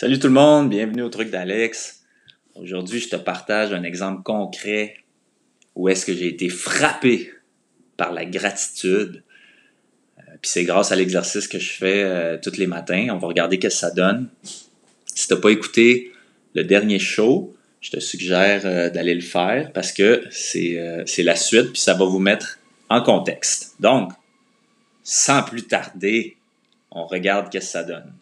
Salut tout le monde, bienvenue au truc d'Alex. Aujourd'hui, je te partage un exemple concret où est-ce que j'ai été frappé par la gratitude. Euh, puis c'est grâce à l'exercice que je fais euh, tous les matins. On va regarder ce que ça donne. Si tu n'as pas écouté le dernier show, je te suggère euh, d'aller le faire parce que c'est la suite, puis ça va vous mettre en contexte. Donc, sans plus tarder, on regarde ce que ça donne.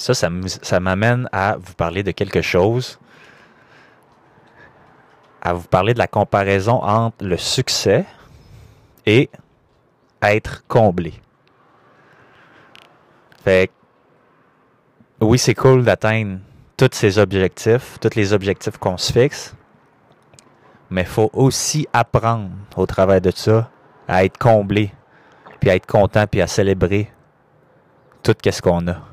Ça, ça, m'amène à vous parler de quelque chose, à vous parler de la comparaison entre le succès et être comblé. Fait oui, c'est cool d'atteindre tous ces objectifs, tous les objectifs qu'on se fixe, mais il faut aussi apprendre au travail de ça à être comblé, puis à être content, puis à célébrer tout ce qu'on a.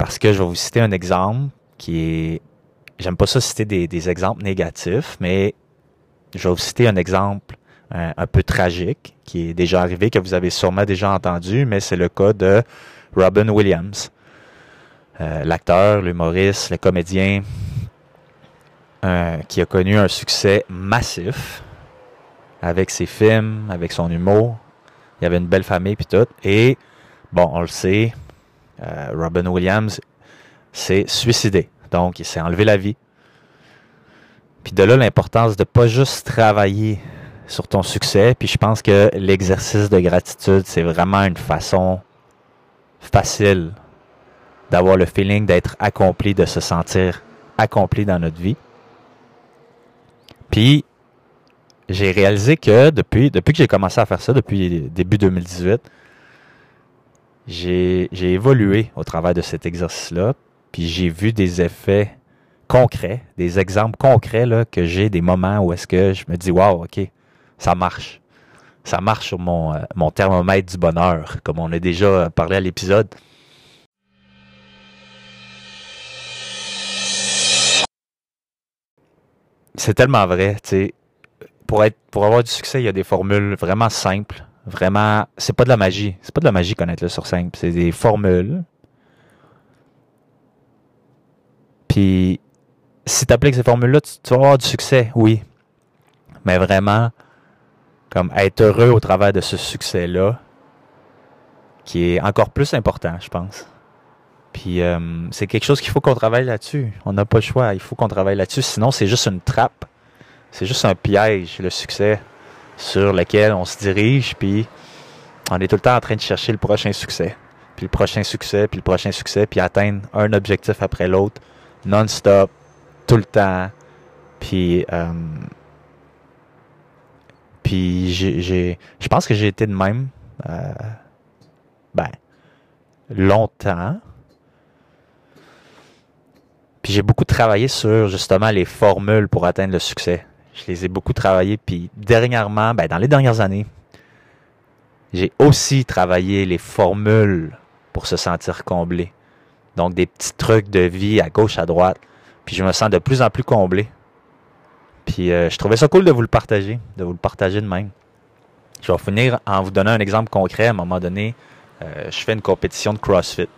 Parce que je vais vous citer un exemple qui est. J'aime pas ça citer des, exemples négatifs, mais je vais vous citer un exemple un, peu tragique qui est déjà arrivé, que vous avez sûrement déjà entendu, mais c'est le cas de Robin Williams. Euh, l'acteur, l'humoriste, le comédien euh, qui a connu un succès massif avec ses films, avec son humour. Il y avait une belle famille puis tout. Et bon, on le sait, euh, Robin Williams s'est suicidé. Donc, il s'est enlevé la vie. Puis de là, l'importance de pas juste travailler sur ton succès. Puis je pense que l'exercice de gratitude, c'est vraiment une façon facile d'avoir le feeling d'être accompli, de se sentir accompli dans notre vie. Puis, j'ai réalisé que depuis, depuis que j'ai commencé à faire ça, depuis début 2018, j'ai évolué au travers de cet exercice-là, puis j'ai vu des effets concrets, des exemples concrets là, que j'ai, des moments où est-ce que je me dis, wow, OK, ça marche. Ça marche sur mon, euh, thermomètre du bonheur, comme on a déjà parlé à l'épisode. C'est tellement vrai, tu pour avoir du succès, il y a des formules vraiment simples Vraiment, c'est pas de la magie. C'est pas de la magie connaître le sur scène. C'est des formules. Puis, si tu appliques ces formules-là, tu, vas avoir du succès, oui. Mais vraiment, comme être heureux au travers de ce succès-là, qui est encore plus important, je pense. Puis euh, c'est quelque chose qu'il faut qu'on travaille là-dessus. On n'a pas le choix, il faut qu'on travaille là-dessus. Sinon, c'est juste une trappe. C'est juste un piège, le succès sur lequel on se dirige, puis on est tout le temps en train de chercher le prochain succès, puis le prochain succès, puis le prochain succès, puis atteindre un objectif après l'autre, non-stop, tout le temps. Puis, euh, puis j'ai, je pense que j'ai été de même, euh, ben, longtemps. Puis j'ai beaucoup travaillé sur justement les formules pour atteindre le succès. Je les ai beaucoup travaillés. Puis dernièrement, ben, dans les dernières années, j'ai aussi travaillé les formules pour se sentir comblé. Donc des petits trucs de vie à gauche, à droite. Puis je me sens de plus en plus comblé. Puis euh, je trouvais ça cool de vous le partager, de vous le partager de même. Je vais finir en vous donnant un exemple concret. À un moment donné, euh, je fais une compétition de CrossFit.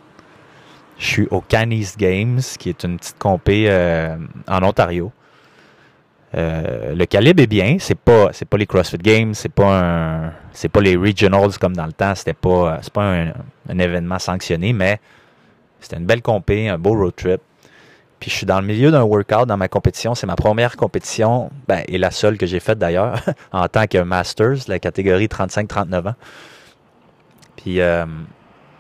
Je suis au Canis Games, qui est une petite compé euh, en Ontario. Euh, le calibre est bien, c'est pas c'est pas les CrossFit Games, c'est pas pas les regionals comme dans le temps, c'était pas c'est pas un, événement sanctionné, mais c'était une belle compé, un beau road trip. Puis je suis dans le milieu d'un workout dans ma compétition, c'est ma première compétition, ben, et la seule que j'ai faite d'ailleurs en tant que masters, la catégorie 35-39 ans. Puis euh,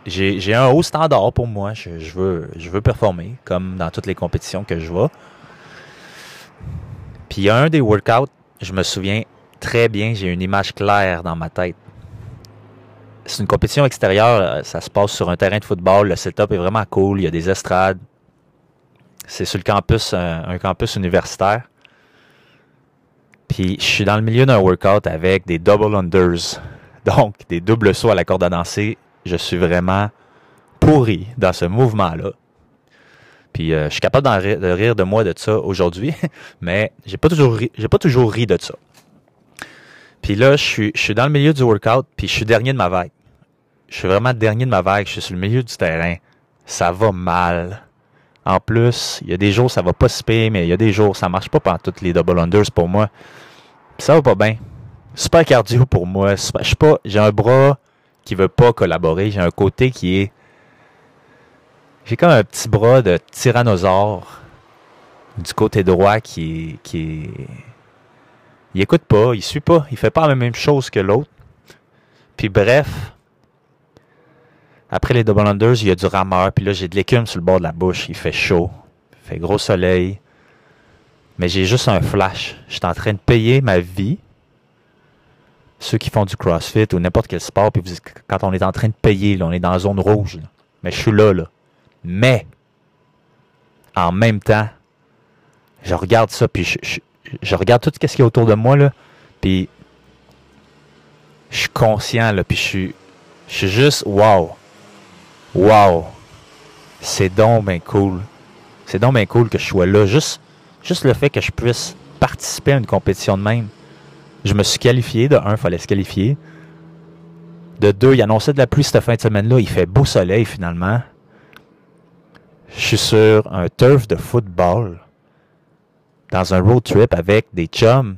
j'ai un haut standard pour moi, je, je, veux je veux performer comme dans toutes les compétitions que je vois. Puis il y a un des workouts, je me souviens très bien, j'ai une image claire dans ma tête. C'est une compétition extérieure, euh, ça se passe sur un terrain de football, le setup est vraiment cool, il y a des estrades. C'est sur le campus, euh, un, campus universitaire. Puis je suis dans le milieu d'un workout avec des double unders, donc des doubles sauts à la corde à danser. Je suis vraiment pourri dans ce mouvement-là. Puis euh, je suis capable de rire de moi de ça aujourd'hui, mais j'ai pas toujours ri, pas toujours ri de ça. Puis là, je suis, dans le milieu du workout, puis je suis dernier de ma vague. Je suis vraiment dernier de ma vague, je suis sur le milieu du terrain. Ça va mal. En plus, il y a des jours ça va pas se payer, mais il y a des jours ça marche pas pendant toutes les double unders pour moi. Puis ça va pas bien. Super cardio pour moi. Je suis pas, j'ai un bras qui veut pas collaborer. J'ai un côté qui est, j'ai comme un petit bras de tyrannosaure du côté droit qui qui il écoute pas, il suit pas, il fait pas la même chose que l'autre. Puis bref, après les double unders, il y a du rameur, puis là j'ai de l'écume sur le bord de la bouche, il fait chaud, il fait gros soleil. Mais j'ai juste un flash. Je suis en train de payer ma vie. Ceux qui font du CrossFit ou n'importe quel sport, puis quand on est en train de payer, on est dans la zone rouge. Mais je suis là, là. Mais, en même temps, je regarde ça, puis je, regarde tout ce qu'il y a autour de moi, là, puis je suis conscient, là, puis je suis, je suis juste, wow, wow, c'est donc bien cool. C'est donc bien cool que je sois là. Juste, juste le fait que je puisse participer à une compétition de même. Je me suis qualifié. De un, il fallait se qualifier. De deux, il annonçait de la pluie cette fin de semaine-là. Il fait beau soleil finalement. Je suis sur un turf de football dans un road trip avec des chums.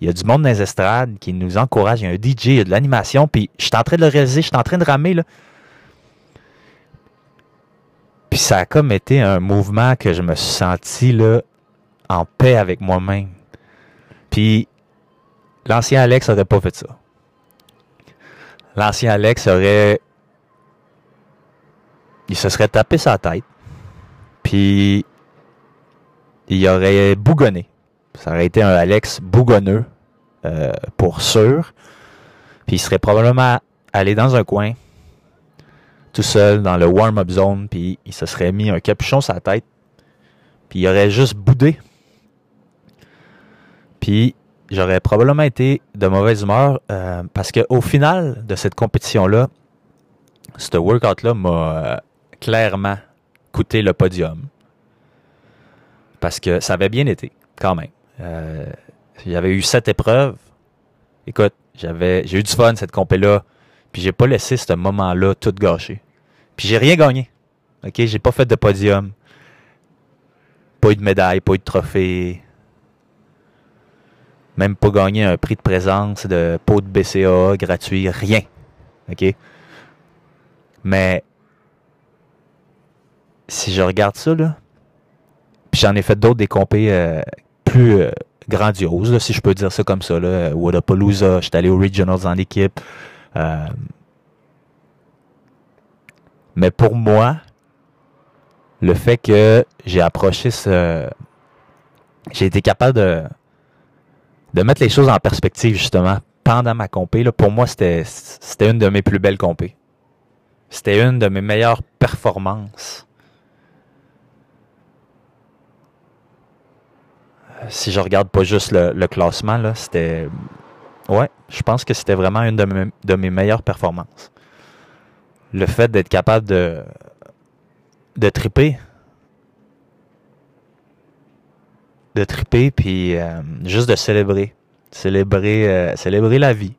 Il y a du monde dans les estrades qui nous encourage. Il y a un DJ, il y a de l'animation. Puis je suis en train de le réaliser, je suis en train de ramer. Là. Puis ça a comme été un mouvement que je me suis senti en paix avec moi-même. Puis l'ancien Alex n'aurait pas fait ça. L'ancien Alex aurait. Il se serait tapé sa tête. Puis il aurait bougonné. Ça aurait été un Alex bougonneux, euh, pour sûr. Puis il serait probablement allé dans un coin, tout seul, dans le warm-up zone, puis il se serait mis un capuchon sur la tête, puis il aurait juste boudé. Puis j'aurais probablement été de mauvaise humeur euh, parce qu'au final de cette compétition-là, ce workout-là m'a euh, clairement le podium parce que ça avait bien été, quand même. Euh, j'avais eu sept épreuves. Écoute, j'avais, j'ai eu du fun cette compé-là. Puis j'ai pas laissé ce moment-là tout gâcher. Puis j'ai rien gagné. OK? J'ai pas fait de podium. Pas eu de médaille, pas eu de trophée. Même pas gagné un prix de présence de pot de BCA gratuit. Rien. OK? Mais si je regarde ça, là, puis j'en ai fait d'autres des compés euh, plus euh, grandioses, si je peux dire ça comme ça. Là. Wadapalooza, j'étais allé aux Regionals en équipe. Euh, mais pour moi, le fait que j'ai approché ce... J'ai été capable de, de mettre les choses en perspective, justement, pendant ma compé. Là, pour moi, c'était, c'était une de mes plus belles compés. C'était une de mes meilleures performances si je regarde pas juste le, classement, là, c'était. Ouais, je pense que c'était vraiment une de mes, meilleures performances. Le fait d'être capable de, de triper. De triper, puis euh, juste de célébrer. Célébrer, euh, célébrer la vie.